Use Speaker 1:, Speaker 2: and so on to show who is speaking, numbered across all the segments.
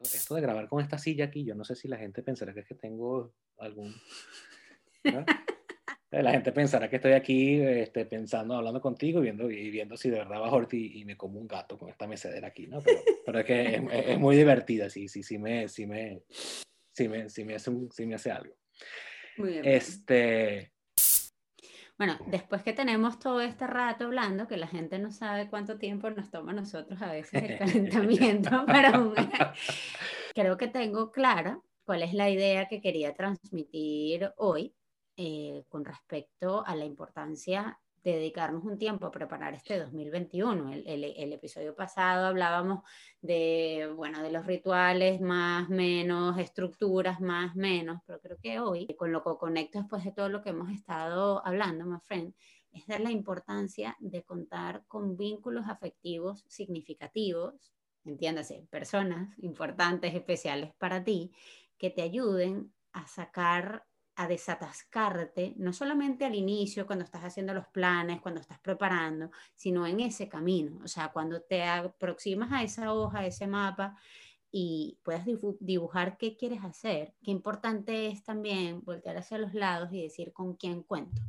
Speaker 1: Esto de grabar con esta silla aquí, yo no sé si la gente pensará que es que tengo algún... La gente pensará que estoy aquí este, pensando, hablando contigo y viendo, y viendo si de verdad bajo y, y me como un gato con esta mecedera aquí, ¿no? Pero, pero es que es, es, muy divertida, sí, sí, sí me, sí me, sí me, sí me, hace, sí me hace algo.
Speaker 2: Muy bien.
Speaker 1: Este,
Speaker 2: Bueno, después que tenemos todo este rato hablando, que la gente no sabe cuánto tiempo nos toma a nosotros a veces el calentamiento, pero creo que tengo clara cuál es la idea que quería transmitir hoy eh, con respecto a la importancia dedicarnos un tiempo a preparar este 2021. El, el, episodio pasado hablábamos de, bueno, de los rituales más, menos, estructuras más, menos, pero creo que hoy, con lo que conecto después de todo lo que hemos estado hablando, my friend, es dar la importancia de contar con vínculos afectivos significativos, entiéndase, personas importantes, especiales para ti, que te ayuden a sacar a desatascarte, no solamente al inicio, cuando estás haciendo los planes, cuando estás preparando, sino en ese camino. O sea, cuando te aproximas a esa hoja, a ese mapa y puedas dibujar qué quieres hacer, qué importante es también voltear hacia los lados y decir con quién cuento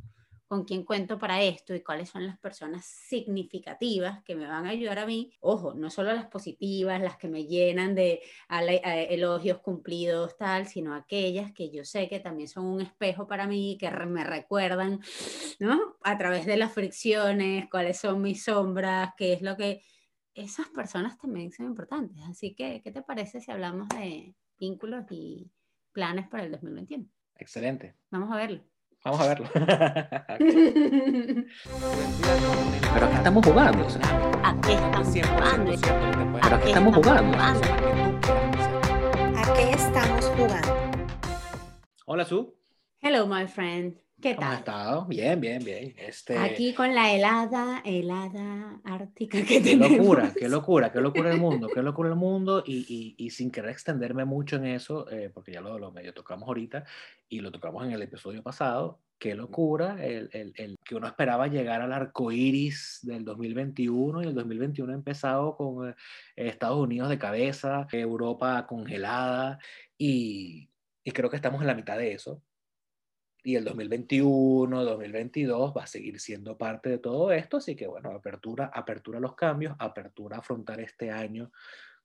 Speaker 2: con quién cuento para esto y cuáles son las personas significativas que me van a ayudar a mí. Ojo, no solo las positivas, las que me llenan de elogios cumplidos, tal, sino aquellas que yo sé que también son un espejo para mí, que me recuerdan, ¿no? A través de las fricciones, cuáles son mis sombras, qué es lo que... Esas personas también son importantes. Así que, ¿qué te parece si hablamos de vínculos y planes para el 2021?
Speaker 1: Excelente.
Speaker 2: Vamos a verlo.
Speaker 1: Vamos a verlo. Pero aquí estamos jugando. O sea,
Speaker 2: ¿A qué estamos jugando?
Speaker 1: Pero aquí estamos jugando.
Speaker 3: ¿A qué estamos jugando?
Speaker 1: Hola, Su.
Speaker 2: Hello, my friend. ¿Qué
Speaker 1: ¿Cómo has
Speaker 2: tal?
Speaker 1: estado? Bien, bien, bien. Este,
Speaker 2: Aquí con la helada, helada ártica que
Speaker 1: Qué
Speaker 2: tenemos.
Speaker 1: locura, qué locura, qué locura el mundo, qué locura el mundo y, y, y sin querer extenderme mucho en eso, eh, porque ya lo, lo medio tocamos ahorita y lo tocamos en el episodio pasado, qué locura el, el, el que uno esperaba llegar al arco iris del 2021 y el 2021 ha empezado con eh, Estados Unidos de cabeza, Europa congelada y, y creo que estamos en la mitad de eso y el 2021, 2022 va a seguir siendo parte de todo esto, así que bueno, apertura, apertura a los cambios, apertura a afrontar este año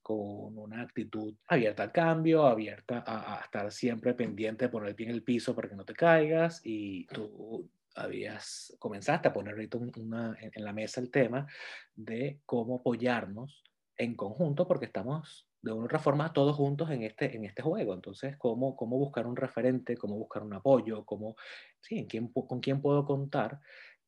Speaker 1: con una actitud abierta al cambio, abierta a, a estar siempre pendiente de poner el pie en el piso para que no te caigas y tú habías, comenzaste a poner ahorita una, en, en la mesa el tema de cómo apoyarnos en conjunto porque estamos de una u otra forma todos juntos en este, en este juego. Entonces, ¿cómo, cómo buscar un referente, cómo buscar un apoyo, cómo, sí, quién, con quién puedo contar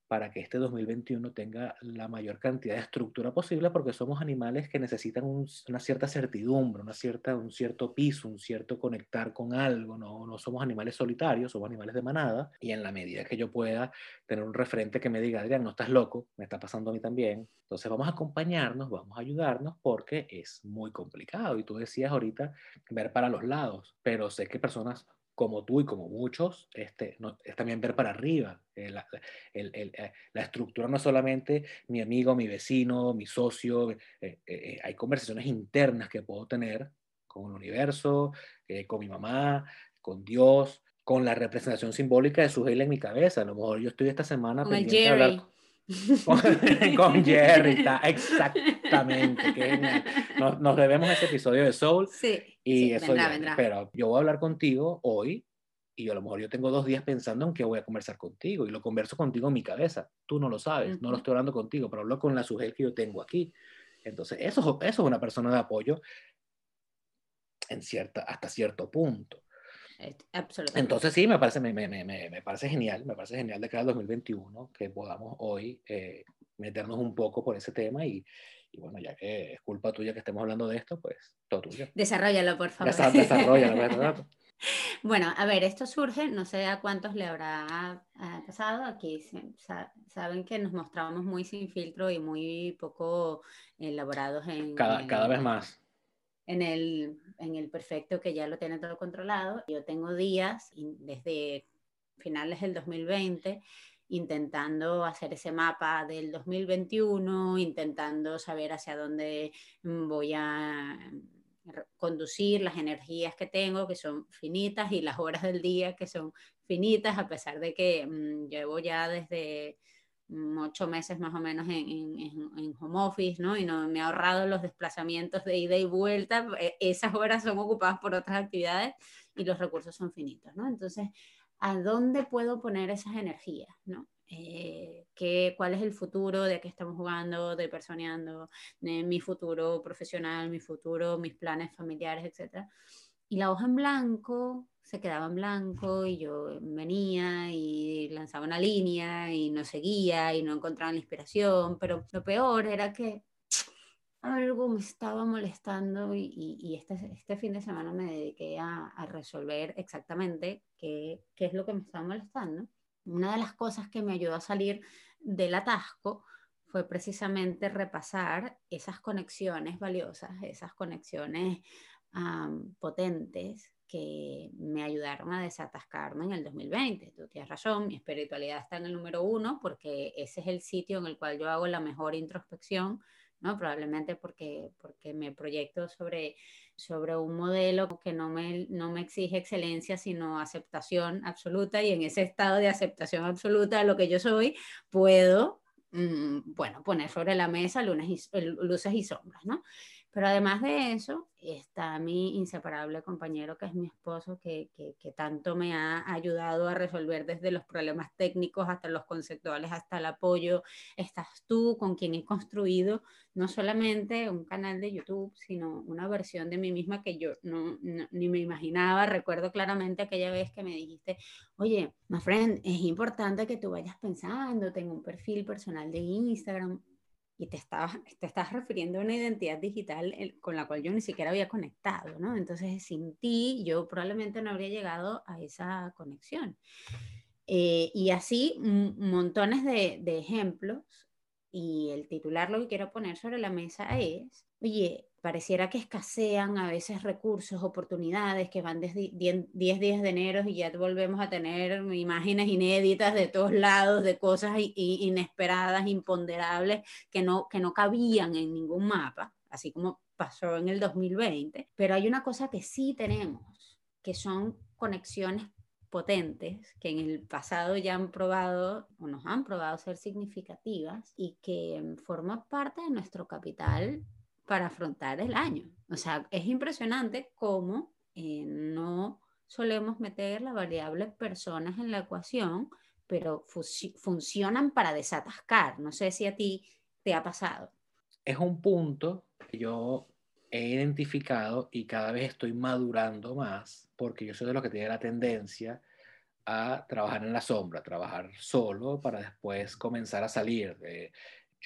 Speaker 1: para que este 2021 tenga la mayor cantidad de estructura posible, porque somos animales que necesitan un, una cierta certidumbre, una cierta, un cierto piso, un cierto conectar con algo, no, no somos animales solitarios, somos animales de manada, y en la medida que yo pueda tener un referente que me diga, Adrián, no estás loco, me está pasando a mí también, entonces vamos a acompañarnos, vamos a ayudarnos, porque es muy complicado, y tú decías ahorita ver para los lados, pero sé que personas como tú y como muchos, este, no, es también ver para arriba. Eh, la, el, el, eh, la, estructura no es solamente mi amigo, mi vecino, mi socio, eh, hay conversaciones internas que puedo tener con el universo, con mi mamá, con Dios, con la representación simbólica de su gel en mi cabeza. A lo mejor yo estoy esta semana
Speaker 2: Con
Speaker 1: pendiente de hablar con, con Jerry, está, exactamente. genial. Nos, nos debemos ese episodio de Soul.
Speaker 2: Sí,
Speaker 1: Y
Speaker 2: sí,
Speaker 1: eso
Speaker 2: vendrá,
Speaker 1: ya,
Speaker 2: vendrá.
Speaker 1: Pero yo voy a hablar contigo hoy y a lo mejor yo tengo dos días pensando en qué voy a conversar contigo y lo converso contigo en mi cabeza. Tú no lo sabes, uh -huh. no lo estoy hablando contigo, pero hablo con la sugel que yo tengo aquí. Entonces, eso, eso es una persona de apoyo en cierta, hasta cierto punto.
Speaker 2: Absolutamente.
Speaker 1: Entonces sí, me parece, me, me, me, me, parece genial, me parece genial de cara al 2021 que podamos hoy eh, meternos un poco por ese tema y, y, bueno, ya que es culpa tuya que estemos hablando de esto, pues todo tuyo.
Speaker 2: Desarrollalo, por favor.
Speaker 1: Desarrollalo, ¿verdad?
Speaker 2: Bueno, a ver, esto surge, no sé a cuántos le habrá pasado, aquí saben que nos mostramos muy sin filtro y muy poco elaborados en...
Speaker 1: Cada,
Speaker 2: en,
Speaker 1: cada vez más.
Speaker 2: En el, en el perfecto que ya lo tiene todo controlado. Yo tengo días desde finales del 2020 intentando hacer ese mapa del 2021, intentando saber hacia dónde voy a conducir las energías que tengo, que son finitas, y las horas del día, que son finitas, a pesar de que mm, llevo ya desde ocho meses más o menos en, en, home office, ¿no? Y no me he ahorrado los desplazamientos de ida y vuelta, e, esas horas son ocupadas por otras actividades y los recursos son finitos, ¿no? Entonces, ¿a dónde puedo poner esas energías, ¿no? Eh, cuál es el futuro, de qué estamos jugando, de personeando, de mi futuro profesional, mi futuro, mis planes familiares, etc. Y la hoja en blanco se quedaba en blanco y yo venía y lanzaba una línea y no seguía y no encontraba la inspiración, pero lo peor era que algo me estaba molestando y, y, este, este, fin de semana me dediqué a, a resolver exactamente qué, qué, es lo que me estaba molestando. Una de las cosas que me ayudó a salir del atasco fue precisamente repasar esas conexiones valiosas, esas conexiones potentes que me ayudaron a desatascarme en el 2020. Tú tienes razón, mi espiritualidad está en el número uno porque ese es el sitio en el cual yo hago la mejor introspección, ¿no? Probablemente porque, porque me proyecto sobre sobre un modelo que no me, no me exige excelencia, sino aceptación absoluta y en ese estado de aceptación absoluta de lo que yo soy, puedo, mm, bueno, poner sobre la mesa luces y, luces y sombras, ¿no? Pero además de eso, está mi inseparable compañero, que es mi esposo, que, que, tanto me ha ayudado a resolver desde los problemas técnicos hasta los conceptuales, hasta el apoyo. Estás tú con quien he construido no solamente un canal de YouTube, sino una versión de mí misma que yo no, ni me imaginaba. Recuerdo claramente aquella vez que me dijiste, oye, my friend, es importante que tú vayas pensando, tengo un perfil personal de Instagram y te estabas, te estás refiriendo a una identidad digital con la cual yo ni siquiera había conectado, ¿no? Entonces, sin ti, yo probablemente no habría llegado a esa conexión. Eh, y así, montones de, de ejemplos, y el titular lo que quiero poner sobre la mesa es, oye, pareciera que escasean a veces recursos, oportunidades, que van desde 10 días de enero y ya volvemos a tener imágenes inéditas de todos lados, de cosas inesperadas, imponderables, que no, que no cabían en ningún mapa, así como pasó en el 2020. Pero hay una cosa que sí tenemos, que son conexiones potentes que en el pasado ya han probado o nos han probado ser significativas y que forman parte de nuestro capital para afrontar el año. O sea, es impresionante cómo eh, no solemos meter la variable personas en la ecuación, pero funcionan para desatascar. No sé si a ti te ha pasado.
Speaker 1: Es un punto que yo he identificado y cada vez estoy madurando más, porque yo soy de los que tiene la tendencia a trabajar en la sombra, trabajar solo para después comenzar a salir. De,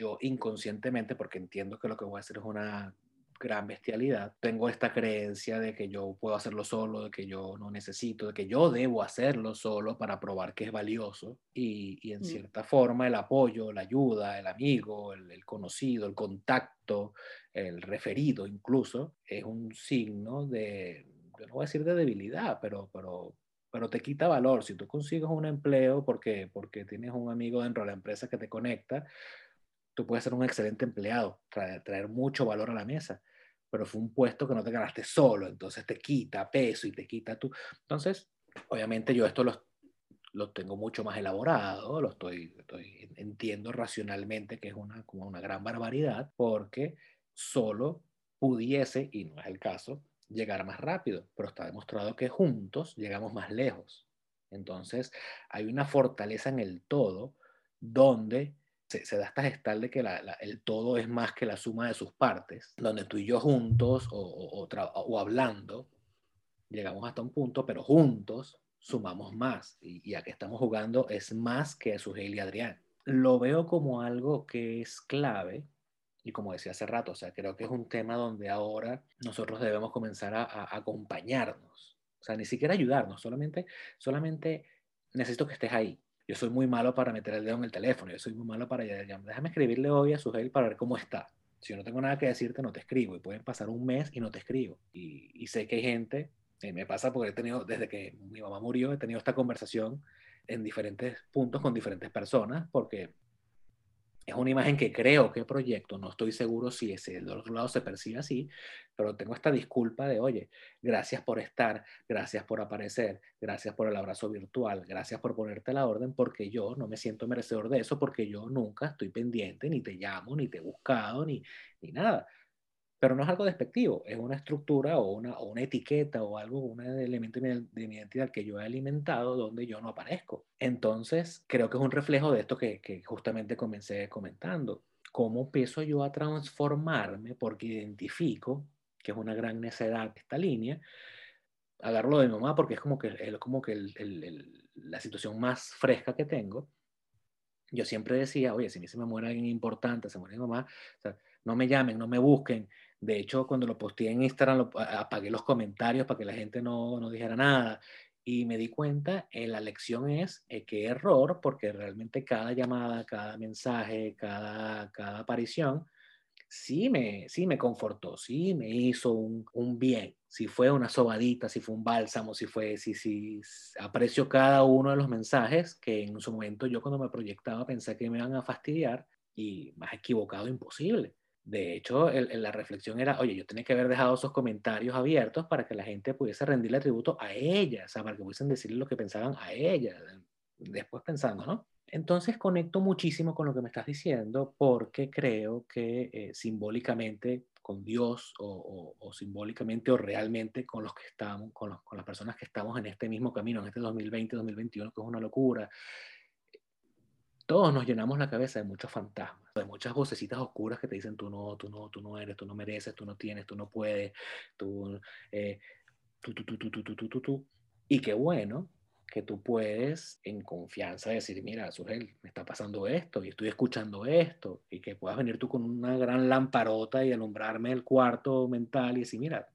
Speaker 1: yo inconscientemente, porque entiendo que lo que voy a hacer es una gran bestialidad, tengo esta creencia de que yo puedo hacerlo solo, de que yo no necesito, de que yo debo hacerlo solo para probar que es valioso. Y, y en mm. cierta forma el apoyo, la ayuda, el amigo, el, conocido, el contacto, el referido incluso, es un signo de, yo no voy a decir de debilidad, pero, pero, pero te quita valor. Si tú consigues un empleo porque, porque tienes un amigo dentro de la empresa que te conecta, tú puedes ser un excelente empleado, traer, mucho valor a la mesa, pero fue un puesto que no te ganaste solo, entonces te quita peso y te quita tú. Entonces, obviamente yo esto lo, lo tengo mucho más elaborado, lo estoy, estoy, entiendo racionalmente que es una, como una gran barbaridad, porque solo pudiese, y no es el caso, llegar más rápido, pero está demostrado que juntos llegamos más lejos. Entonces, hay una fortaleza en el todo donde se, da esta gestal de que el todo es más que la suma de sus partes, donde tú y yo juntos o, o, hablando llegamos hasta un punto, pero juntos sumamos más. Y, y a que estamos jugando es más que Sugel y Adrián. Lo veo como algo que es clave y como decía hace rato, o sea, creo que es un tema donde ahora nosotros debemos comenzar a, a, acompañarnos. O sea, ni siquiera ayudarnos, solamente, solamente necesito que estés ahí. Yo soy muy malo para meter el dedo en el teléfono, yo soy muy malo para, déjame escribirle hoy a Sugel para ver cómo está. Si yo no tengo nada que decirte, no te escribo. Y pueden pasar un mes y no te escribo. Y, sé que hay gente, y me pasa porque he tenido, desde que mi mamá murió, he tenido esta conversación en diferentes puntos con diferentes personas, porque es una imagen que creo que proyecto, no estoy seguro si ese del otro lado se percibe así, pero tengo esta disculpa de, oye, gracias por estar, gracias por aparecer, gracias por el abrazo virtual, gracias por ponerte la orden, porque yo no me siento merecedor de eso, porque yo nunca estoy pendiente, ni te llamo, ni te he buscado, ni, ni nada. Pero no es algo despectivo, es una estructura o una, o una etiqueta o algo, un elemento de mi, identidad que yo he alimentado donde yo no aparezco. Entonces, creo que es un reflejo de esto que, que justamente comencé comentando. ¿Cómo empiezo yo a transformarme? Porque identifico que es una gran necedad esta línea. Agarro de mi mamá porque es como que, es como que el, el, la situación más fresca que tengo. Yo siempre decía, oye, si mí se me muere alguien importante, se muere mi mamá, o sea, no me llamen, no me busquen, de hecho, cuando lo posteé en Instagram, apagué los comentarios para que la gente no, no dijera nada. Y me di cuenta, eh, la lección es eh, que error, porque realmente cada llamada, cada mensaje, cada, cada aparición, sí me, sí me confortó, sí me hizo un, un, bien. Si fue una sobadita, si fue un bálsamo, si fue, si, si aprecio cada uno de los mensajes que en su momento yo cuando me proyectaba pensé que me iban a fastidiar y más equivocado imposible. De hecho, la reflexión era, oye, yo tenía que haber dejado esos comentarios abiertos para que la gente pudiese rendirle tributo a ella, o sea, para que pudiesen decirle lo que pensaban a ella, después pensando, ¿no? Entonces conecto muchísimo con lo que me estás diciendo porque creo que eh, simbólicamente con Dios o, simbólicamente o realmente con los que estamos, con, con las personas que estamos en este mismo camino, en este 2020-2021, que es una locura, todos nos llenamos la cabeza de muchos fantasmas, de muchas vocecitas oscuras que te dicen tú no, tú no, tú no eres, tú no mereces, tú no tienes, tú no puedes, tú, eh, tú, tú, tú, tú, tú, tú, tú, tú, Y qué bueno que tú puedes en confianza decir, mira, Sugel, me está pasando esto y estoy escuchando esto, y que puedas venir tú con una gran lamparota y alumbrarme el cuarto mental y decir, mira,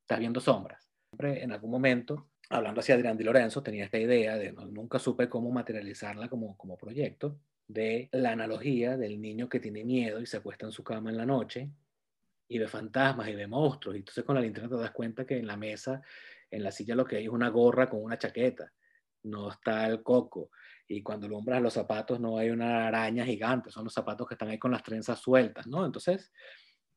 Speaker 1: estás viendo sombras. Siempre en algún momento hablando hacia Adrián Di Lorenzo, tenía esta idea de, nunca supe cómo materializarla como, como proyecto, de la analogía del niño que tiene miedo y se acuesta en su cama en la noche y ve fantasmas y ve monstruos. Y entonces con la linterna te das cuenta que en la mesa, en la silla lo que hay es una gorra con una chaqueta, no está el coco. Y cuando alumbras los zapatos no hay una araña gigante, son los zapatos que están ahí con las trenzas sueltas, ¿no? Entonces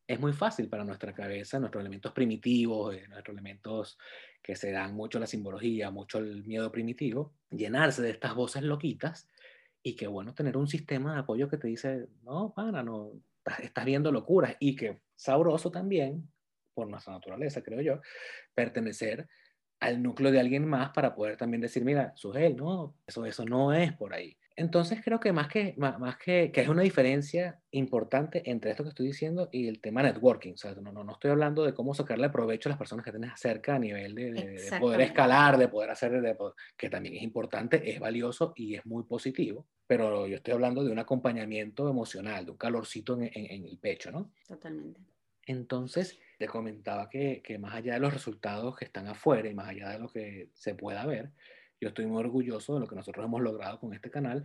Speaker 1: es muy fácil para nuestra cabeza, nuestros elementos primitivos, eh, nuestros elementos que se dan mucho la simbología, mucho el miedo primitivo, llenarse de estas voces loquitas y que bueno tener un sistema de apoyo que te dice, no, pana, no, estás viendo locuras y que sabroso también, por nuestra naturaleza, creo yo, pertenecer al núcleo de alguien más para poder también decir, mira, Sugel, no, eso, eso no es por ahí. Entonces creo que más que, más, que, que, es una diferencia importante entre esto que estoy diciendo y el tema networking. O sea, no, no, no estoy hablando de cómo sacarle provecho a las personas que tienes cerca a nivel de, de, poder escalar, de poder hacer, de, que también es importante, es valioso y es muy positivo. Pero yo estoy hablando de un acompañamiento emocional, de un calorcito en, en, en el pecho, ¿no?
Speaker 2: Totalmente.
Speaker 1: Entonces, te comentaba que, que más allá de los resultados que están afuera y más allá de lo que se pueda ver, yo estoy muy orgulloso de lo que nosotros hemos logrado con este canal,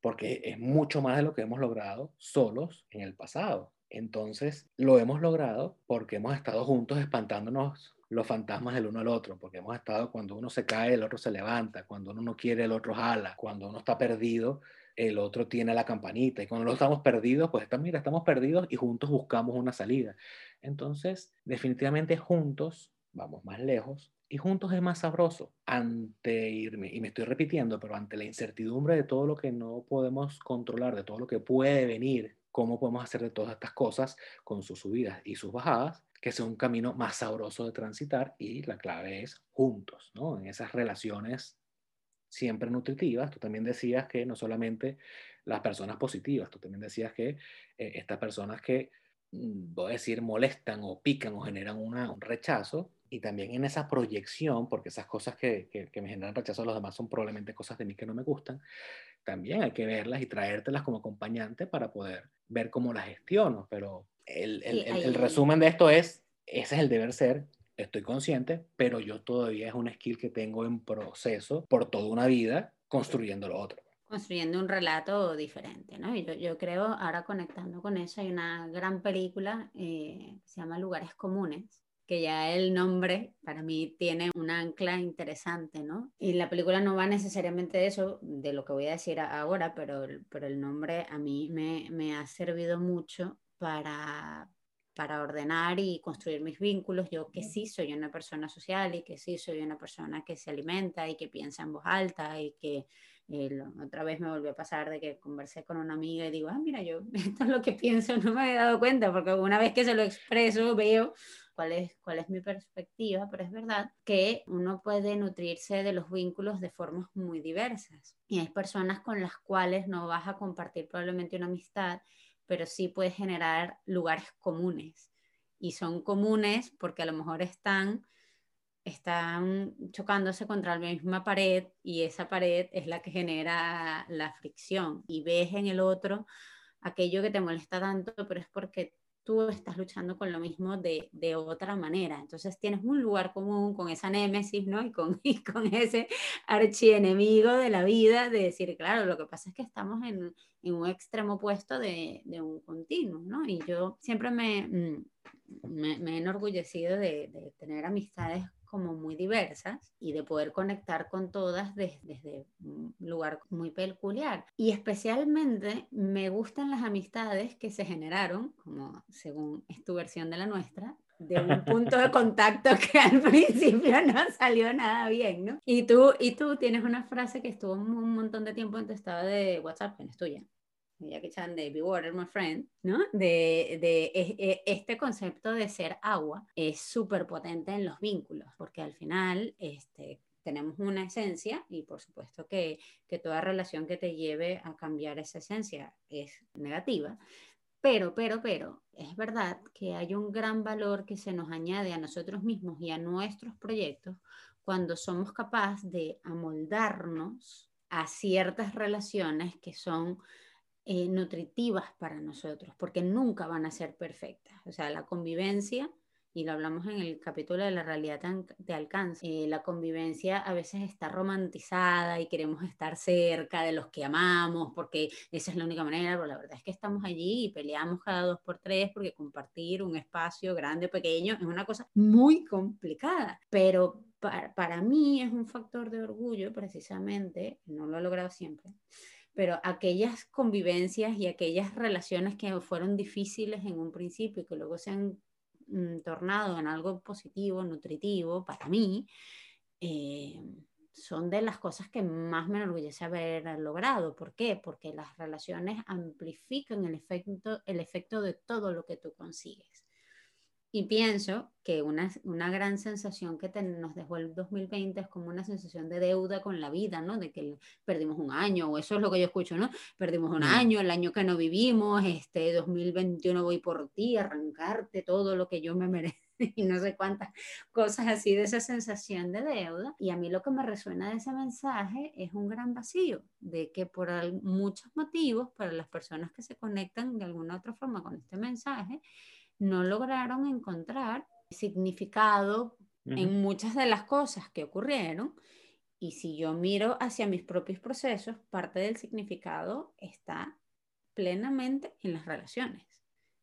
Speaker 1: porque es mucho más de lo que hemos logrado solos en el pasado. Entonces, lo hemos logrado porque hemos estado juntos espantándonos los fantasmas del uno al otro, porque hemos estado cuando uno se cae, el otro se levanta, cuando uno no quiere, el otro jala, cuando uno está perdido, el otro tiene la campanita, y cuando no estamos perdidos, pues mira, estamos perdidos y juntos buscamos una salida. Entonces, definitivamente juntos vamos más lejos y juntos es más sabroso ante irme, y me estoy repitiendo, pero ante la incertidumbre de todo lo que no podemos controlar, de todo lo que puede venir, cómo podemos hacer de todas estas cosas con sus subidas y sus bajadas, que sea un camino más sabroso de transitar y la clave es juntos, ¿no? En esas relaciones siempre nutritivas, tú también decías que no solamente las personas positivas, tú también decías que eh, estas personas que, mm, voy a decir, molestan o pican o generan una, un rechazo, y también en esa proyección, porque esas cosas que, que, me generan rechazo a los demás son probablemente cosas de mí que no me gustan, también hay que verlas y traértelas como acompañante para poder ver cómo las gestiono. Pero el, el, el, resumen de esto es, ese es el deber ser, estoy consciente, pero yo todavía es una skill que tengo en proceso por toda una vida construyendo lo otro.
Speaker 2: Construyendo un relato diferente, ¿no? Y yo, yo creo, ahora conectando con eso, hay una gran película eh, que se llama Lugares Comunes, que ya el nombre para mí tiene un ancla interesante, ¿no? Y la película no va necesariamente de eso, de lo que voy a decir ahora, pero, pero el nombre a mí me, me ha servido mucho para, para ordenar y construir mis vínculos. Yo que sí soy una persona social y que sí soy una persona que se alimenta y que piensa en voz alta y que eh, otra vez me volvió a pasar de que conversé con una amiga y digo, ah, mira, yo esto es lo que pienso, no me había dado cuenta porque una vez que se lo expreso veo cuál es, cuál es mi perspectiva, pero es verdad que uno puede nutrirse de los vínculos de formas muy diversas y hay personas con las cuales no vas a compartir probablemente una amistad pero sí puede generar lugares comunes. Y son comunes porque a lo mejor están, están chocándose contra la misma pared y esa pared es la que genera la fricción. Y ves en el otro aquello que te molesta tanto, pero es porque tú estás luchando con lo mismo de, de, otra manera. Entonces tienes un lugar común con esa némesis, ¿no? Y con, y con ese archienemigo de la vida, de decir, claro, lo que pasa es que estamos en, en un extremo opuesto de, de, un continuo, ¿no? Y yo siempre me, mm, me, he enorgullecido de tener amistades como muy diversas y de poder conectar con todas desde, un lugar muy peculiar. Y especialmente me gustan las amistades que se generaron, como según es tu versión de la nuestra, de un punto de contacto que al principio no salió nada bien, ¿no? Y tú, y tú tienes una frase que estuvo un montón de tiempo en tu estado de WhatsApp, que es tuya, que Chan de Be Water, my friend, ¿no? De, de, e, este concepto de ser agua es súper potente en los vínculos, porque al final este, tenemos una esencia y por supuesto que, que toda relación que te lleve a cambiar esa esencia es negativa, pero, pero, pero, es verdad que hay un gran valor que se nos añade a nosotros mismos y a nuestros proyectos cuando somos capaces de amoldarnos a ciertas relaciones que son eh, nutritivas para nosotros, porque nunca van a ser perfectas. O sea, la convivencia, y lo hablamos en el capítulo de la realidad de alcance, eh, la convivencia a veces está romantizada y queremos estar cerca de los que amamos, porque esa es la única manera, pero la verdad es que estamos allí y peleamos cada dos por tres, porque compartir un espacio grande o pequeño es una cosa muy complicada, pero para, para mí es un factor de orgullo precisamente, no lo he logrado siempre pero aquellas convivencias y aquellas relaciones que fueron difíciles en un principio y que luego se han mm, tornado en algo positivo, nutritivo para mí, eh, son de las cosas que más me enorgullece haber logrado. ¿Por qué? Porque las relaciones amplifican el efecto, el efecto de todo lo que tú consigues. Y pienso que una, una gran sensación que nos dejó el 2020 es como una sensación de deuda con la vida, ¿no? De que perdimos un año, o eso es lo que yo escucho, ¿no? Perdimos un mm. año, el año que no vivimos, este 2021 voy por ti, arrancarte todo lo que yo me merezco y no sé cuántas cosas así de esa sensación de deuda. Y a mí lo que me resuena de ese mensaje es un gran vacío, de que por muchos motivos, para las personas que se conectan de alguna otra forma con este mensaje, no lograron encontrar significado en muchas de las cosas que ocurrieron. Y si yo miro hacia mis propios procesos, parte del significado está plenamente en las relaciones.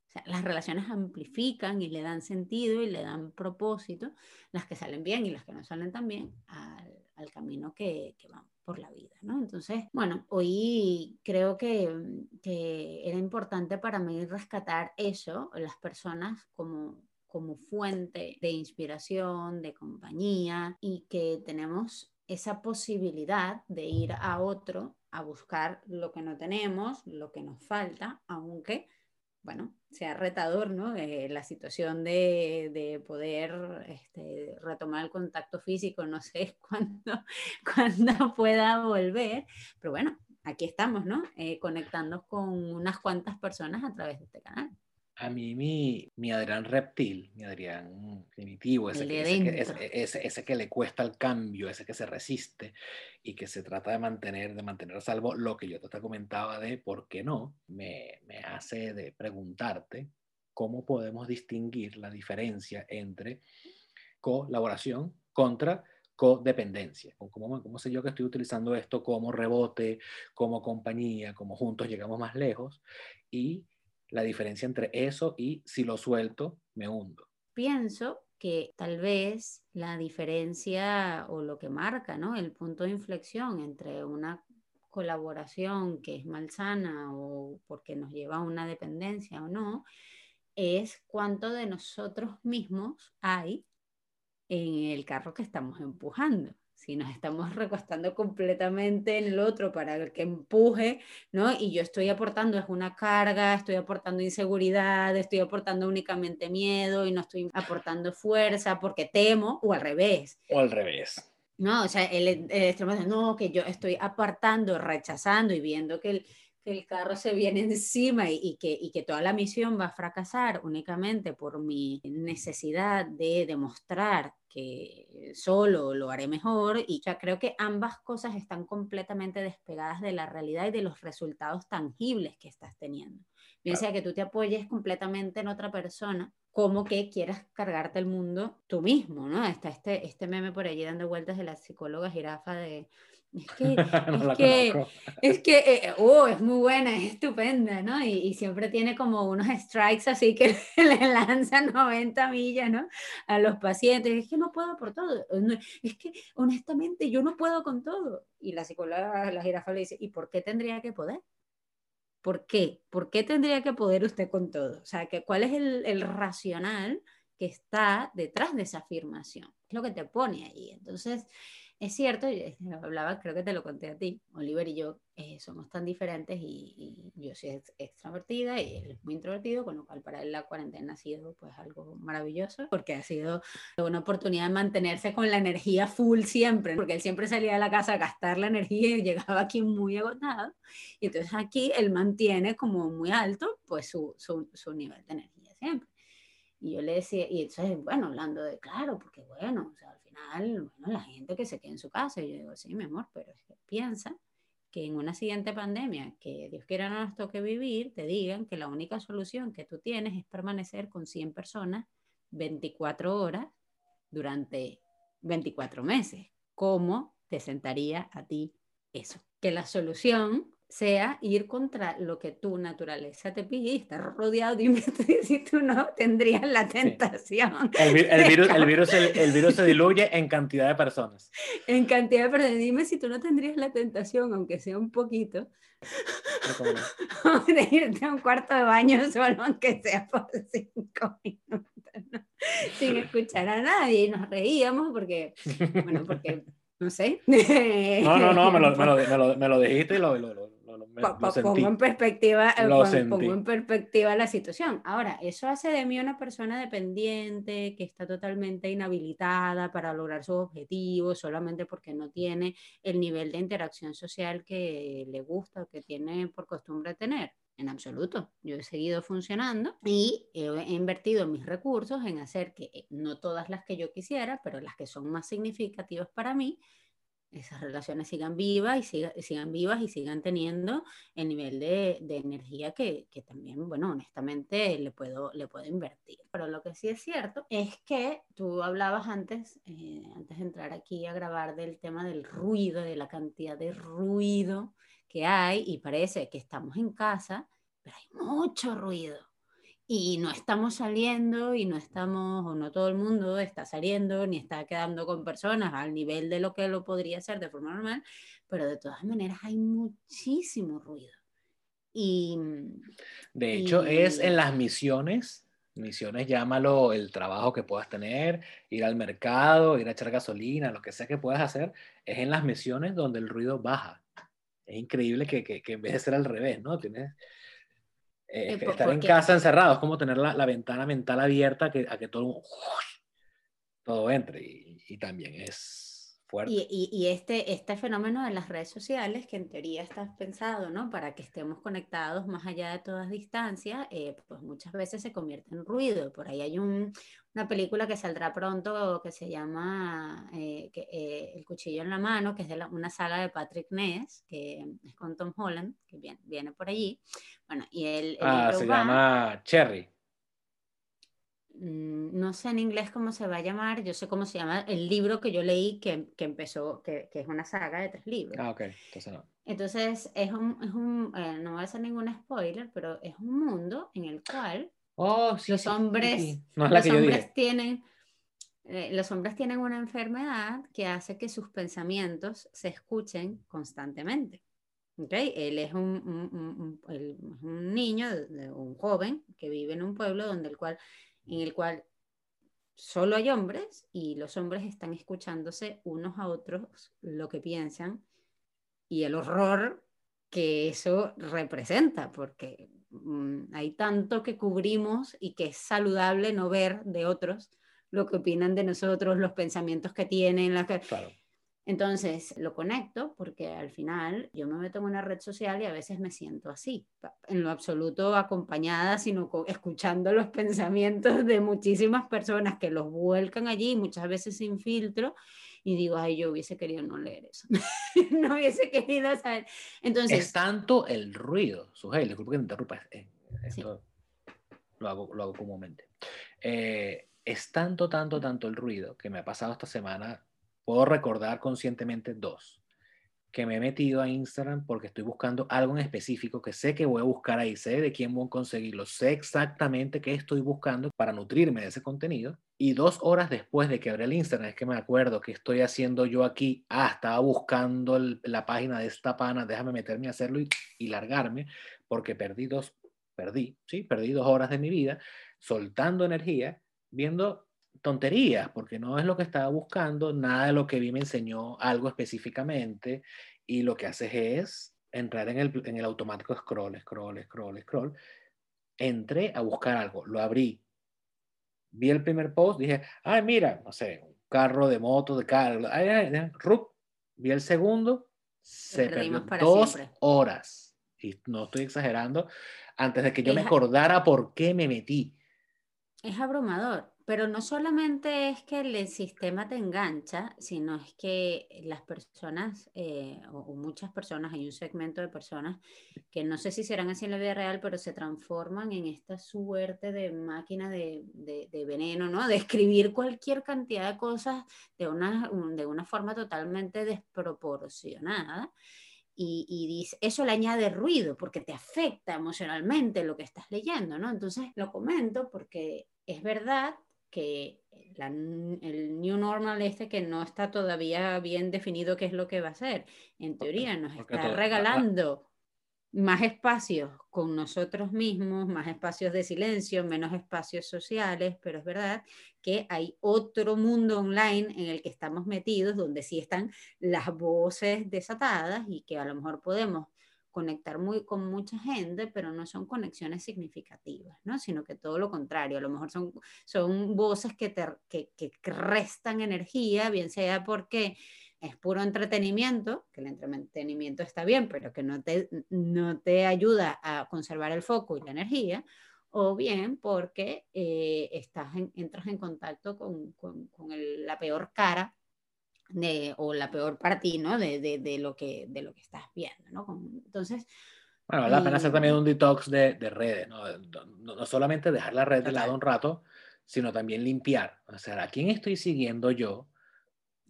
Speaker 2: O sea, las relaciones amplifican y le dan sentido y le dan propósito, las que salen bien y las que no salen tan bien, al, al camino que, que por la vida, ¿no? Entonces, bueno, hoy creo que, que era importante para mí rescatar eso, las personas como como fuente de inspiración, de compañía y que tenemos esa posibilidad de ir a otro a buscar lo que no tenemos, lo que nos falta, aunque bueno, sea retador, ¿no? Eh, la situación de, de poder este, retomar el contacto físico, no sé cuándo, cuándo pueda volver, pero bueno, aquí estamos, ¿no? Eh, conectando con unas cuantas personas a través de este canal.
Speaker 1: A mí mi, mi Adrián reptil, mi Adrián primitivo, ese que, ese, ese, que, le cuesta el cambio, ese que se resiste y que se trata de mantener, de mantener a salvo lo que yo te comentaba de por qué no, me, me hace de preguntarte cómo podemos distinguir la diferencia entre colaboración contra codependencia. ¿Cómo, ¿Cómo sé yo que estoy utilizando esto como rebote, como compañía, como juntos llegamos más lejos? Y la diferencia entre eso y si lo suelto, me hundo.
Speaker 2: Pienso que tal vez la diferencia o lo que marca, ¿no? El punto de inflexión entre una colaboración que es malsana o porque nos lleva a una dependencia o no, es cuánto de nosotros mismos hay en el carro que estamos empujando si nos estamos recostando completamente en el otro para que empuje, ¿no? Y yo estoy aportando es una carga, estoy aportando inseguridad, estoy aportando únicamente miedo y no estoy aportando fuerza porque temo, o al revés.
Speaker 1: O al revés.
Speaker 2: No, o sea, el, el extremo de no, que yo estoy apartando, rechazando y viendo que el, que el carro se viene encima y, que, y que toda la misión va a fracasar únicamente por mi necesidad de demostrar que solo lo haré mejor y ya creo que ambas cosas están completamente despegadas de la realidad y de los resultados tangibles que estás teniendo. Bien sea que tú te apoyes completamente en otra persona, como que quieras cargarte el mundo tú mismo, ¿no? Está este, este meme por allí dando vueltas de la psicóloga jirafa de es que, es, que es que, eh, oh, es muy buena, es estupenda, ¿no? Y, siempre tiene como unos strikes así que le lanzan 90 millas, ¿no? A los pacientes. Es que no puedo por todo. es que, honestamente, yo no puedo con todo. Y la psicóloga, la jirafa le dice, ¿y por qué tendría que poder? ¿Por qué? ¿Por qué tendría que poder usted con todo? O sea, que, ¿cuál es el, el racional que está detrás de esa afirmación? Es lo que te pone ahí. Entonces, es cierto, hablaba, creo que te lo conté a ti, Oliver y yo eh, somos tan diferentes y, yo soy extrovertida y él es muy introvertido, con lo cual para él la cuarentena ha sido pues algo maravilloso porque ha sido una oportunidad de mantenerse con la energía full siempre, porque él siempre salía de la casa a gastar la energía y llegaba aquí muy agotado y entonces aquí él mantiene como muy alto pues su, su, su nivel de energía siempre. Y yo le decía, y entonces, bueno, hablando de, claro, porque bueno, o sea, al final, bueno, la gente que se queda en su casa, y yo digo, sí, mi amor, pero es que piensa que en una siguiente pandemia, que Dios quiera no nos toque vivir, te digan que la única solución que tú tienes es permanecer con 100 personas 24 horas durante 24 meses. ¿Cómo te sentaría a ti eso? Que la solución sea ir contra lo que tu naturaleza te pide y estar rodeado de si tú no tendrías la tentación.
Speaker 1: El, virus, el, virus, el, virus, se diluye en cantidad de personas.
Speaker 2: En cantidad de personas. Dime si tú no tendrías la tentación, aunque sea un poquito, de irte a un cuarto de baño solo, aunque sea por cinco minutos, sin escuchar a nadie. Y nos reíamos porque, bueno, porque no sé.
Speaker 1: No, no, no, me lo, me lo, me lo, me lo dijiste y lo, lo,
Speaker 2: pongo en perspectiva, eh, pongo en perspectiva la situación. Ahora, eso hace de mí una persona dependiente que está totalmente inhabilitada para lograr sus objetivos solamente porque no tiene el nivel de interacción social que le gusta o que tiene por costumbre tener. En absoluto. Yo he seguido funcionando y he invertido mis recursos en hacer que eh, no todas las que yo quisiera, pero las que son más significativas para mí, esas relaciones sigan vivas y sigan, sigan vivas y sigan teniendo el nivel de, de energía que, que, también, bueno, honestamente le puedo, le puedo invertir. Pero lo que sí es cierto es que tú hablabas antes, eh, antes de entrar aquí a grabar del tema del ruido, de la cantidad de ruido que hay y parece que estamos en casa, pero hay mucho ruido y no estamos saliendo y no estamos, o no todo el mundo está saliendo ni está quedando con personas al nivel de lo que lo podría hacer de forma normal, pero de todas maneras hay muchísimo ruido. Y,
Speaker 1: de hecho, es en las misiones, misiones llámalo el trabajo que puedas tener, ir al mercado, ir a echar gasolina, lo que sea que puedas hacer, es en las misiones donde el ruido baja. Es increíble que, que, que en vez de ser al revés, ¿no? Tienes eh, eh, estar en casa encerrado es como tener la, la ventana mental abierta que, a que todo, todo entre y, y también es fuerte.
Speaker 2: Y, y, y, este, este fenómeno de las redes sociales, que en teoría está pensado ¿no? para que estemos conectados más allá de todas distancias, eh, pues muchas veces se convierte en ruido. Por ahí hay un, una película que saldrá pronto que se llama que, El cuchillo en la mano, que es de una saga de Patrick Ness, que es con Tom Holland, que viene, viene por allí bueno, y el,
Speaker 1: ah, se llama Cherry.
Speaker 2: Mm, no sé en inglés cómo se va a llamar, yo sé cómo se llama el libro que yo leí que, que empezó, que, que, es una saga de tres libros.
Speaker 1: Ah, ok, entonces no.
Speaker 2: Entonces, es un, es un eh, no voy a hacer ningún spoiler, pero es un mundo en el cual
Speaker 1: oh, sí,
Speaker 2: los hombres, los hombres tienen eh, los hombres tienen una enfermedad que hace que sus pensamientos se escuchen constantemente. ¿Okay? Él es un, un, niño, un joven que vive en un pueblo donde el cual, en el cual solo hay hombres y los hombres están escuchándose unos a otros lo que piensan y el horror que eso representa, porque mm, hay tanto que cubrimos y que es saludable no ver de otros lo que opinan de nosotros, los pensamientos que tienen. Entonces lo conecto porque al final yo me meto en una red social y a veces me siento así, en lo absoluto acompañada, sino escuchando los pensamientos de muchísimas personas que los vuelcan allí, muchas veces sin filtro, y digo, ay, yo hubiese querido no leer eso, no hubiese querido saber. Entonces,
Speaker 1: es tanto el ruido, Sujei, disculpe que te interrumpa, eh, esto lo, hago, lo hago comúnmente. Eh, es tanto, tanto, tanto el ruido que me ha pasado esta semana puedo recordar conscientemente dos que me he metido a Instagram porque estoy buscando algo en específico que sé que voy a buscar ahí, sé de quién voy a conseguirlo, sé exactamente qué estoy buscando para nutrirme de ese contenido. Y dos horas después de que abrí el Instagram, es que me acuerdo que estoy haciendo yo aquí, ah, estaba buscando la página de esta pana, déjame meterme a hacerlo y, y largarme, porque perdí dos, perdí, sí, perdí dos horas de mi vida soltando energía, viendo tonterías, porque no es lo que estaba buscando, nada de lo que vi me enseñó algo específicamente y lo que haces es entrar en el, en el automático scroll, scroll, scroll, scroll. Entré a buscar algo, lo abrí, vi el primer post, dije, ay, mira, no sé, un carro de moto, de carro, vi el segundo, se perdió dos horas, y no estoy exagerando, antes de que yo me acordara por qué me metí.
Speaker 2: Es abrumador. Pero no solamente es que el sistema te engancha, sino es que las personas, eh, o, muchas personas, hay un segmento de personas que no sé si serán así en la vida real, pero se transforman en esta suerte de máquina de, de, veneno, ¿no? De escribir cualquier cantidad de cosas de una, de una forma totalmente desproporcionada. Y, y, dice, eso le añade ruido porque te afecta emocionalmente lo que estás leyendo, ¿no? Entonces lo comento porque es verdad que el new normal este que no está todavía bien definido qué es lo que va a ser. En teoría nos está regalando más espacios con nosotros mismos, más espacios de silencio, menos espacios sociales, pero es verdad que hay otro mundo online en el que estamos metidos donde sí están las voces desatadas y que a lo mejor podemos conectar muy, con mucha gente, pero no son conexiones significativas, ¿no? Sino que todo lo contrario, a lo mejor son, son voces que, te, que, que restan energía, bien sea porque es puro entretenimiento, que el entretenimiento está bien, pero que no te, no te ayuda a conservar el foco y la energía, o bien porque eh, estás entras en contacto con, con, con la peor cara de, o la peor parte, ¿no? De, de, de, lo que, de lo que estás viendo, ¿no? Entonces...
Speaker 1: Bueno, vale la pena hacer también un detox de, de redes, ¿no? ¿no? solamente dejar la red de lado un rato, sino también limpiar. O sea, ¿a quién estoy siguiendo yo?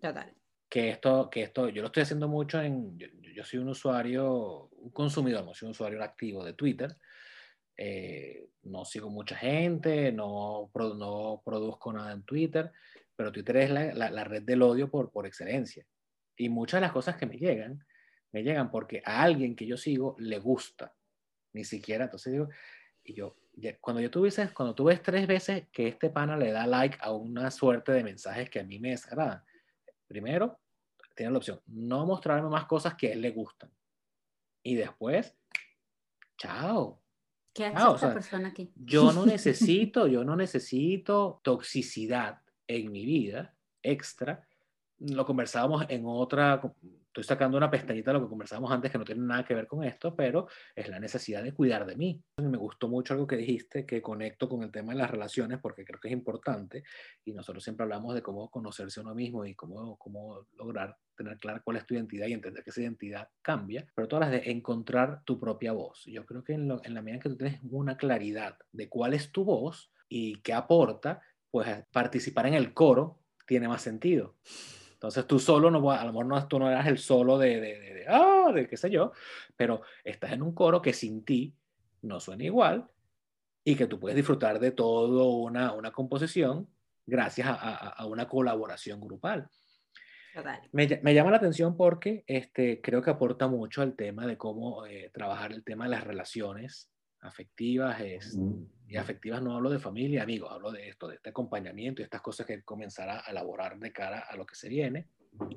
Speaker 2: Total.
Speaker 1: Que esto, que esto, yo lo estoy haciendo mucho en, yo, yo soy un usuario, un consumidor, no soy un usuario activo de Twitter. Eh, no sigo mucha gente, no, no produzco nada en Twitter, pero Twitter es la, la, red del odio por, por excelencia. Y muchas de las cosas que me llegan, me llegan porque a alguien que yo sigo le gusta. Ni siquiera, entonces digo, y yo, cuando yo tuve, cuando tú ves tres veces que este pana le da like a una suerte de mensajes que a mí me desagradan, primero, tiene la opción, no mostrarme más cosas que a él le gustan. Y después, chao.
Speaker 2: ¿Qué hace esta persona aquí?
Speaker 1: Yo no necesito, yo no necesito toxicidad en mi vida extra. Lo conversábamos en otra, estoy sacando una pestañita de lo que conversábamos antes que no tiene nada que ver con esto, pero es la necesidad de cuidar de mí. Me gustó mucho algo que dijiste, que conecto con el tema de las relaciones, porque creo que es importante y nosotros siempre hablamos de cómo conocerse a uno mismo y cómo, cómo lograr tener clara cuál es tu identidad y entender que esa identidad cambia, pero todas las de encontrar tu propia voz. Yo creo que en, en la medida que tú tienes una claridad de cuál es tu voz y qué aporta, pues participar en el coro tiene más sentido. Entonces tú solo, no, a lo mejor no, tú no eras el solo de, de, de, ah, de qué sé yo, pero estás en un coro que sin ti no suena igual y que tú puedes disfrutar de todo una, una composición gracias a, una colaboración grupal. Me, me, llama la atención porque este, creo que aporta mucho al tema de cómo eh, trabajar el tema de las relaciones afectivas. Es, y afectivas no hablo de familia, amigos, hablo de esto, de este acompañamiento y estas cosas que comenzará a elaborar de cara a lo que se viene.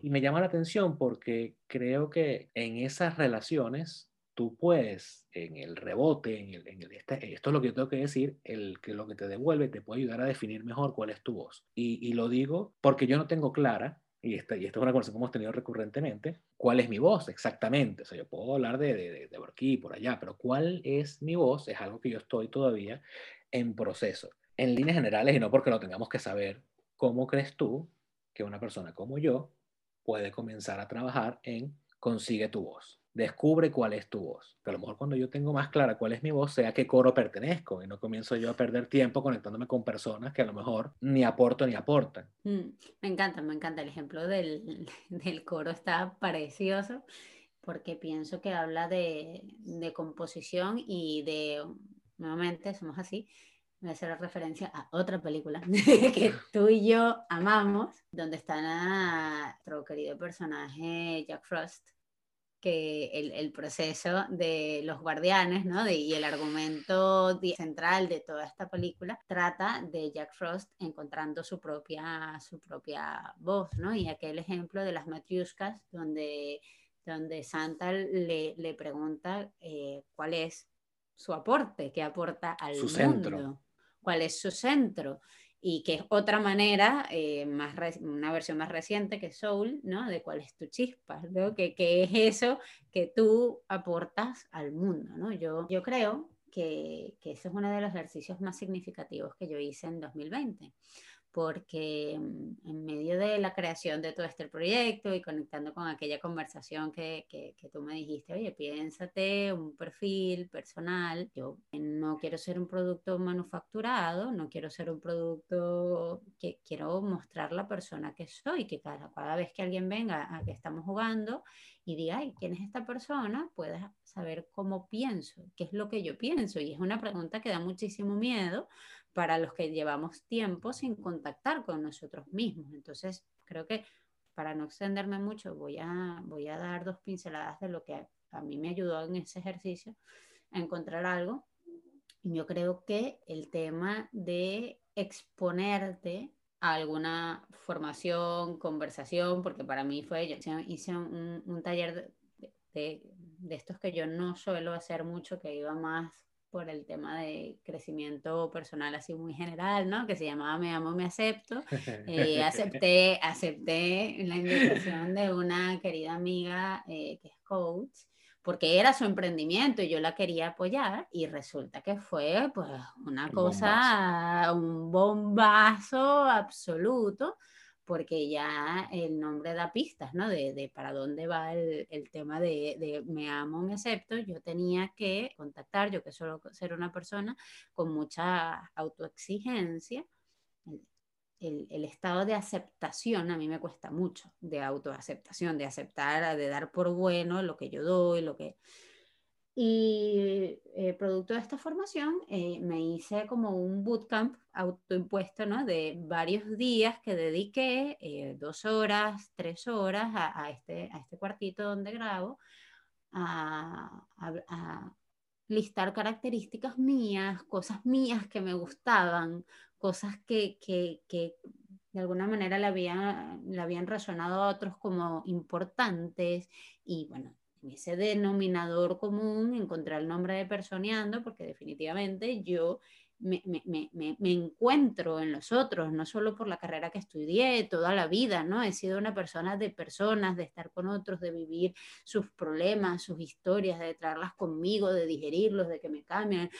Speaker 1: Y me llama la atención porque creo que en esas relaciones tú puedes, en el rebote, en el, en el este, esto es lo que yo tengo que decir, el que lo que te devuelve te puede ayudar a definir mejor cuál es tu voz. Y, y lo digo porque yo no tengo clara, y esta, y esto es una conversación que hemos tenido recurrentemente, cuál es mi voz exactamente. O sea, yo puedo hablar de, de, de por aquí, por allá, pero cuál es mi voz es algo que yo estoy todavía en proceso. En líneas generales, y no porque lo tengamos que saber, ¿cómo crees tú que una persona como yo puede comenzar a trabajar en consigue tu voz? Descubre cuál es tu voz. Que a lo mejor cuando yo tengo más clara cuál es mi voz, sea a qué coro pertenezco y no comienzo yo a perder tiempo conectándome con personas que a lo mejor ni aporto ni aportan.
Speaker 2: Mm, me encanta, me encanta. El ejemplo del, del, coro está precioso porque pienso que habla de, de composición y de, nuevamente, somos así, voy a hacer referencia a otra película que tú y yo amamos, donde está nuestro querido personaje Jack Frost que el, proceso de los guardianes, ¿no? y el argumento central de toda esta película trata de Jack Frost encontrando su propia, su propia voz, ¿no? Y aquel ejemplo de las matriuscas donde, donde Santa le, le pregunta eh, cuál es su aporte, qué aporta al su mundo, centro. cuál es su centro y que es otra manera, eh, más una versión más reciente que Soul, ¿no? De cuál es tu chispa, ¿no? Que, que es eso que tú aportas al mundo, ¿no? Yo, yo creo que, que ese es uno de los ejercicios más significativos que yo hice en 2020 porque mm, en medio de la creación de todo este proyecto y conectando con aquella conversación que, que, tú me dijiste, oye, piénsate un perfil personal, yo no quiero ser un producto manufacturado, no quiero ser un producto que quiero mostrar la persona que soy, que cada, cada vez que alguien venga a que estamos jugando y diga, ay, ¿quién es esta persona? Puedas saber cómo pienso, qué es lo que yo pienso. Y es una pregunta que da muchísimo miedo para los que llevamos tiempo sin contactar con nosotros mismos. Entonces, creo que para no extenderme mucho, voy a, voy a dar dos pinceladas de lo que a, mí me ayudó en ese ejercicio a encontrar algo. Yo creo que el tema de exponerte a alguna formación, conversación, porque para mí fue, yo hice un, un taller de, de, de, estos que yo no suelo hacer mucho, que iba más por el tema de crecimiento personal así muy general, ¿no? Que se llamaba Me amo, me acepto. Eh, acepté, acepté la invitación de una querida amiga eh, que es coach, porque era su emprendimiento y yo la quería apoyar y resulta que fue pues una cosa, un bombazo absoluto porque ya el nombre da pistas, ¿no? De, de para dónde va el, el tema de, de, me amo, me acepto. Yo tenía que contactar, yo que suelo ser una persona con mucha autoexigencia, el, el, estado de aceptación a mí me cuesta mucho, de autoaceptación, de aceptar, de dar por bueno lo que yo doy, lo que... Y eh, producto de esta formación eh, me hice como un bootcamp autoimpuesto, ¿no? De varios días que dediqué, eh, dos horas, tres horas a, este, a este cuartito donde grabo, a, a, listar características mías, cosas mías que me gustaban, cosas que, que, que de alguna manera le habían, le habían resonado a otros como importantes y bueno, ese denominador común encontrar el nombre de Personeando, porque definitivamente yo me, encuentro en los otros, no solo por la carrera que estudié toda la vida, ¿no? He sido una persona de personas, de estar con otros, de vivir sus problemas, sus historias, de traerlas conmigo, de digerirlos, de que me cambien,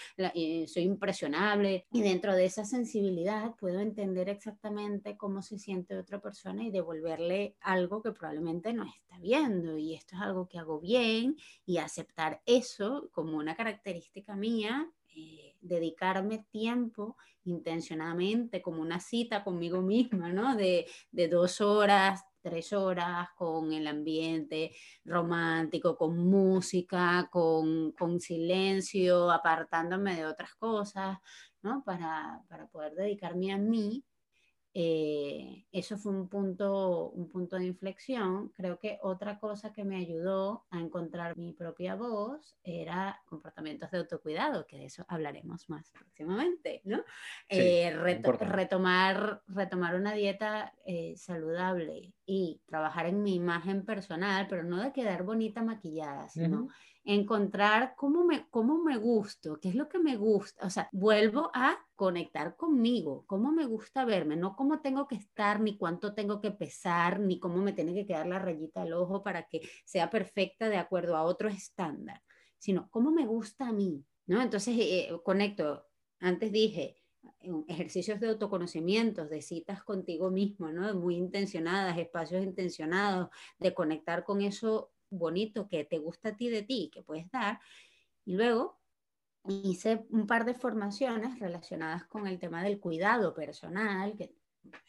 Speaker 2: soy impresionable y dentro de esa sensibilidad puedo entender exactamente cómo se siente otra persona y devolverle algo que probablemente no está viendo y esto es algo que hago bien y aceptar eso como una característica mía. Eh, dedicarme tiempo intencionadamente, como una cita conmigo misma, ¿no? De, de dos horas, tres horas con el ambiente romántico, con música, con, con silencio, apartándome de otras cosas, ¿no? Para, para poder dedicarme a mí eh, eso fue un punto, un punto de inflexión. Creo que otra cosa que me ayudó a encontrar mi propia voz era comportamientos de autocuidado, que de eso hablaremos más próximamente, ¿no? Eh, retomar, retomar una dieta eh, saludable y trabajar en mi imagen personal, pero no de quedar bonita maquillada, sino encontrar cómo me, cómo me gusto, qué es lo que me gusta. O sea, vuelvo a conectar conmigo, cómo me gusta verme, no cómo tengo que estar, ni cuánto tengo que pesar, ni cómo me tiene que quedar la rayita al ojo para que sea perfecta de acuerdo a otro estándar, sino cómo me gusta a mí, ¿no? Entonces, eh, conecto, antes dije, ejercicios de autoconocimiento, de citas contigo mismo, ¿no? Muy intencionadas, espacios intencionados, de conectar con eso bonito que te gusta a ti de ti, que puedes dar. Y luego hice un par de formaciones relacionadas con el tema del cuidado personal, que,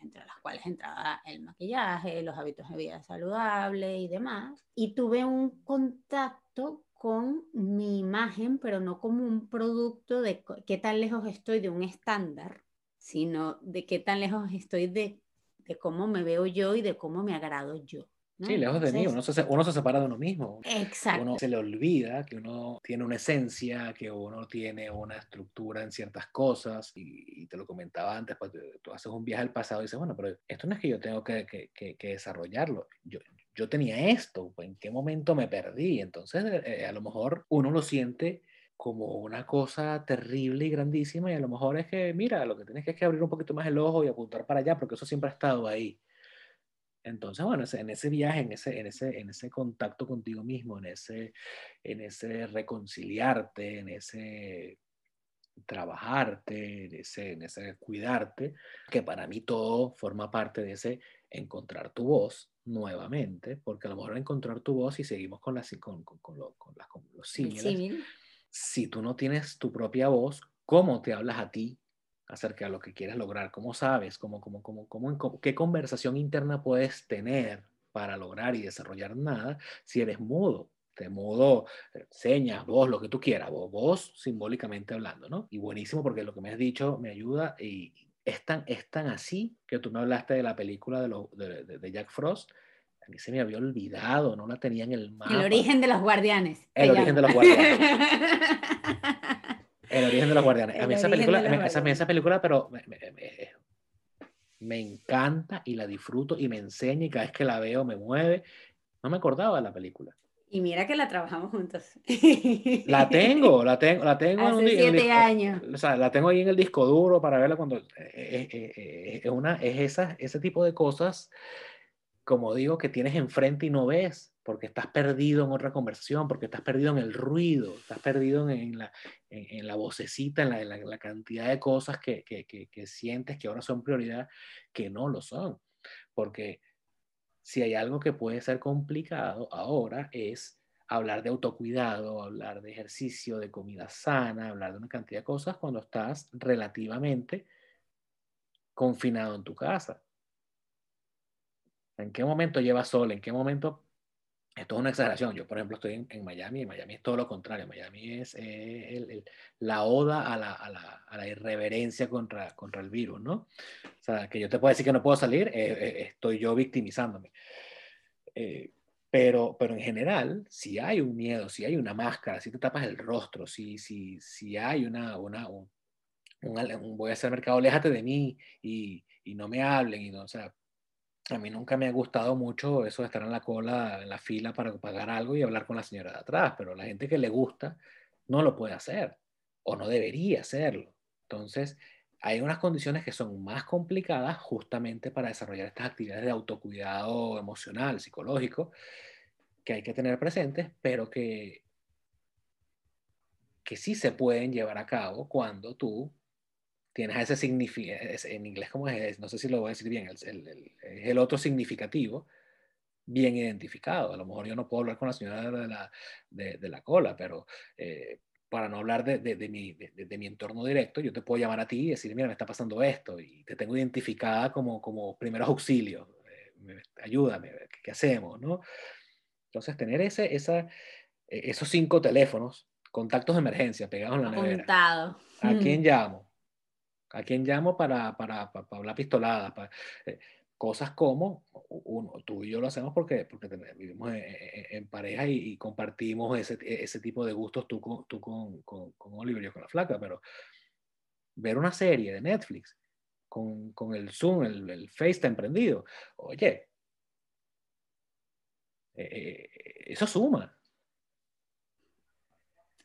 Speaker 2: entre las cuales entraba el maquillaje, los hábitos de vida saludable y demás. Y tuve un contacto con mi imagen, pero no como un producto de qué tan lejos estoy de un estándar, sino de qué tan lejos estoy de, de cómo me veo yo y de cómo me agrado yo.
Speaker 1: Sí, lejos de mí, uno se, uno se separa de uno mismo.
Speaker 2: Exacto.
Speaker 1: Uno se le olvida que uno tiene una esencia, que uno tiene una estructura en ciertas cosas. Y, te lo comentaba antes, pues tú haces un viaje al pasado y dices, bueno, pero esto no es que yo tengo que, que, que, desarrollarlo. Yo, yo tenía esto, ¿en qué momento me perdí? Entonces, eh, a lo mejor uno lo siente como una cosa terrible y grandísima y a lo mejor es que, mira, lo que tienes que es que abrir un poquito más el ojo y apuntar para allá, porque eso siempre ha estado ahí. Entonces, bueno, en ese viaje, en ese, en ese, en ese contacto contigo mismo, en ese, en ese reconciliarte, en ese trabajarte, en ese, en ese cuidarte, que para mí todo forma parte de ese encontrar tu voz nuevamente, porque a lo mejor encontrar tu voz y seguimos con, las, con, con, con, con, los símiles, si tú no tienes tu propia voz, ¿cómo te hablas a ti acerca de lo que quieres lograr, cómo sabes, cómo, cómo, cómo, cómo, qué conversación interna puedes tener para lograr y desarrollar nada si eres mudo. Te mudo, eh, señas, voz, lo que tú quieras, vos, voz simbólicamente hablando, ¿no? Y buenísimo porque lo que me has dicho me ayuda y es tan, es tan así que tú me hablaste de la película de, lo, de, de Jack Frost, a mí se me había olvidado, no la tenía en el mapa.
Speaker 2: El origen de los guardianes.
Speaker 1: El origen de los guardianes. El origen de los guardianes. A mí esa película, esa, película, pero me, encanta y la disfruto y me enseña y cada vez que la veo me mueve. No me acordaba de la película.
Speaker 2: Y mira que la trabajamos juntos.
Speaker 1: La tengo, la tengo, la tengo.
Speaker 2: Hace siete años.
Speaker 1: O sea, la tengo ahí en el disco duro para verla cuando eh, eh, eh, es, una, es esa, ese tipo de cosas, como digo, que tienes enfrente y no ves porque estás perdido en otra conversión, porque estás perdido en el ruido, estás perdido en la, en, la vocecita, en la, la, cantidad de cosas que, que, que, sientes que ahora son prioridad, que no lo son. Porque si hay algo que puede ser complicado ahora es hablar de autocuidado, hablar de ejercicio, de comida sana, hablar de una cantidad de cosas cuando estás relativamente confinado en tu casa. ¿En qué momento llevas sol? ¿En qué momento esto es una exageración. Yo, por ejemplo, estoy en, Miami y Miami es todo lo contrario. Miami es eh, la oda a la, a, la, a la, irreverencia contra, contra el virus, ¿no? O sea, que yo te puedo decir que no puedo salir, eh, eh, estoy yo victimizándome. pero, pero en general, si hay un miedo, si hay una máscara, si te tapas el rostro, si, si, si hay una, una un, voy a hacer mercado, léjate de mí y, y no me hablen, y no, o sea, a mí nunca me ha gustado mucho eso de estar en la cola, en la fila para pagar algo y hablar con la señora de atrás, pero la gente que le gusta no lo puede hacer o no debería hacerlo. Entonces, hay unas condiciones que son más complicadas justamente para desarrollar estas actividades de autocuidado emocional, psicológico, que hay que tener presentes, pero que, que sí se pueden llevar a cabo cuando tú tienes ese significado, en inglés como es, no sé si lo voy a decir bien, es el, otro significativo bien identificado. A lo mejor yo no puedo hablar con la señora de la, de, la cola, pero eh, para no hablar de, de mi, de, mi, entorno directo, yo te puedo llamar a ti y decir, mira, me está pasando esto y te tengo identificada como, como primeros auxilios, eh, ayúdame, ¿qué hacemos? ¿no? Entonces, tener ese, esa, e, esos cinco teléfonos, contactos de emergencia pegados en la nevera. ¿A quién llamo? ¿A quién llamo para, para, para, hablar pistoladas? Eh, cosas como, uno, tú y yo lo hacemos porque, porque vivimos en, pareja y, compartimos ese, ese, tipo de gustos tú, con, tú con, con, con Oliver y con la flaca, pero ver una serie de Netflix con, con el Zoom, el, el FaceTime prendido, oye, eh, eh, eso suma.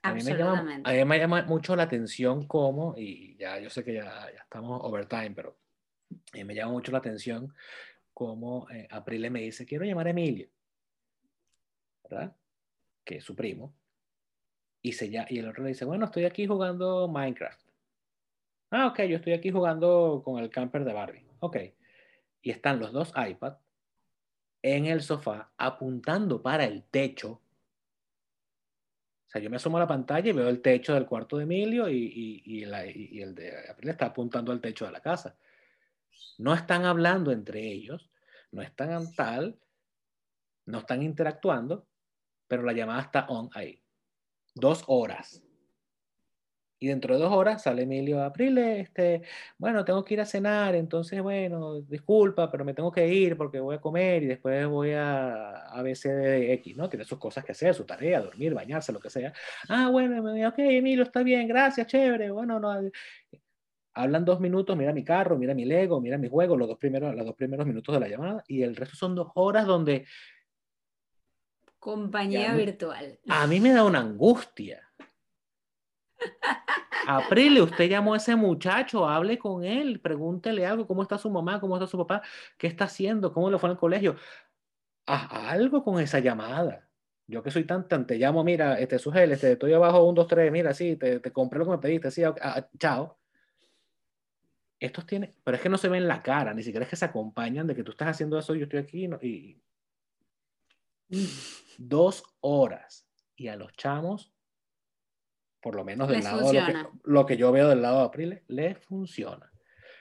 Speaker 1: A mí, me llama, a mí me llama mucho la atención cómo, y ya yo sé que ya, ya estamos overtime, pero a mí me llama mucho la atención cómo eh, Aprile me dice, quiero llamar a Emilio, ¿verdad? Que es su primo. Y, se ya, y el otro le dice, bueno, estoy aquí jugando Minecraft. Ah, ok, yo estoy aquí jugando con el camper de Barbie. Ok. Y están los dos iPads en el sofá apuntando para el techo sea, yo me asomo a la pantalla y veo el techo del cuarto de Emilio y, el de April está apuntando al techo de la casa. No están hablando entre ellos, no están tal, no están interactuando, pero la llamada está on ahí. Dos horas. Y dentro de dos horas sale Emilio April, este, bueno, tengo que ir a cenar, entonces, bueno, disculpa, pero me tengo que ir porque voy a comer y después voy a, a X, ¿no? Tiene sus cosas que hacer, su tarea, dormir, bañarse, lo que sea. Ah, bueno, ok, Emilio, está bien, gracias, chévere, bueno, no. Hablan dos minutos, mira mi carro, mira mi Lego, mira mi juego, los dos primeros, los dos primeros minutos de la llamada, y el resto son dos horas donde...
Speaker 2: Compañía virtual.
Speaker 1: A mí me da una angustia Aprile, usted llamó a ese muchacho, hable con él, pregúntele algo, cómo está su mamá, cómo está su papá, qué está haciendo, cómo le fue en el colegio. Haz algo con esa llamada. Yo que soy tan, tan, te llamo, mira, este Sugel, este, estoy abajo, un, dos, tres, mira, sí, te, te compré lo que me pediste, sí, ah, chao. Estos tienen, pero es que no se ven la cara, ni siquiera es que se acompañan de que tú estás haciendo eso, yo estoy aquí y dos horas. Y a los chamos por lo menos del lado de lo que, lo que, yo veo del lado de April, le funciona.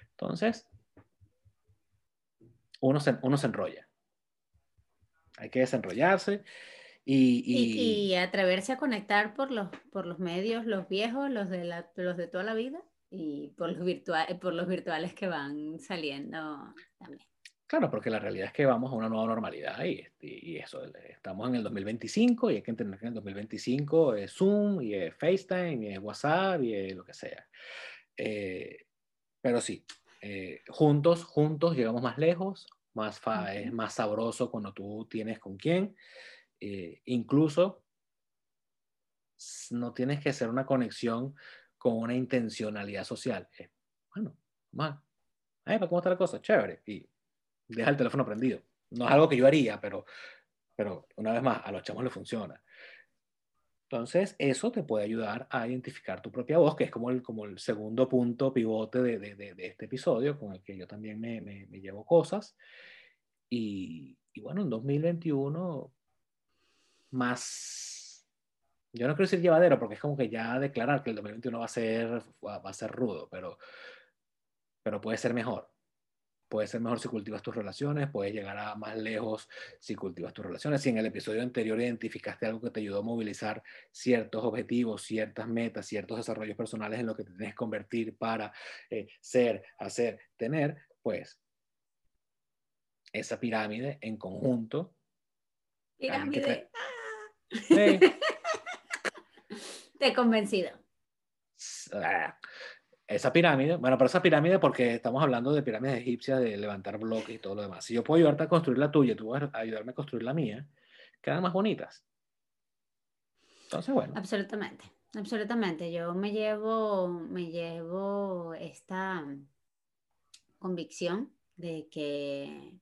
Speaker 1: Entonces, uno se, uno se enrolla. Hay que desenrollarse y,
Speaker 2: y, y, atreverse a conectar por los, por los medios, los viejos, los de, la, los de toda la vida y por los, virtuales, por los virtuales que van saliendo también.
Speaker 1: Claro, porque la realidad es que vamos a una nueva normalidad y, y, eso, estamos en el 2025 y hay que entender que en el 2025 es Zoom y es FaceTime y es WhatsApp y es lo que sea. Eh, pero sí, eh, juntos, juntos llegamos más lejos, más es más sabroso cuando tú tienes con quién. Eh, incluso no tienes que hacer una conexión con una intencionalidad social. bueno, más. ¿Cómo está la cosa? Chévere. Y deja el teléfono prendido. No es algo que yo haría, pero, pero una vez más, a los chamos les funciona. Entonces, eso te puede ayudar a identificar tu propia voz, que es como el, como el segundo punto pivote de, de, de, este episodio, con el que yo también me, me, llevo cosas. Y, y, bueno, en 2021, más, yo no quiero decir llevadero, porque es como que ya declarar que el 2021 va a ser, va a ser rudo, pero, pero puede ser mejor. Puede ser mejor si cultivas tus relaciones, puedes llegar a más lejos si cultivas tus relaciones. Si en el episodio anterior identificaste algo que te ayudó a movilizar ciertos objetivos, ciertas metas, ciertos desarrollos personales en lo que te tienes que convertir para eh, ser, hacer, tener, pues esa pirámide en conjunto.
Speaker 2: Pirámide. Te... te he convencido.
Speaker 1: Ah, esa pirámide, bueno, pero esa pirámide porque estamos hablando de pirámides egipcias, de levantar bloques y todo lo demás. Si yo puedo ayudarte a construir la tuya, tú vas a ayudarme a construir la mía, quedan más bonitas. Entonces, bueno.
Speaker 2: Absolutamente, absolutamente. Yo me llevo, me llevo esta convicción de que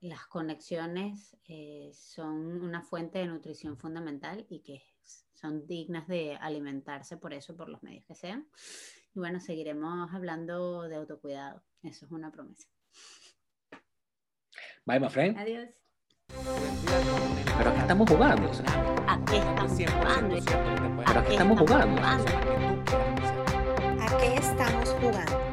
Speaker 2: las conexiones eh, son una fuente de nutrición fundamental y que son dignas de alimentarse por eso, por los medios que sean. Y bueno, seguiremos hablando de autocuidado. Eso es una promesa.
Speaker 1: Bye, my friend.
Speaker 2: Adiós.
Speaker 1: Pero aquí estamos jugando.
Speaker 2: ¿A qué estamos jugando?
Speaker 1: Pero aquí estamos jugando.
Speaker 2: ¿A qué estamos jugando?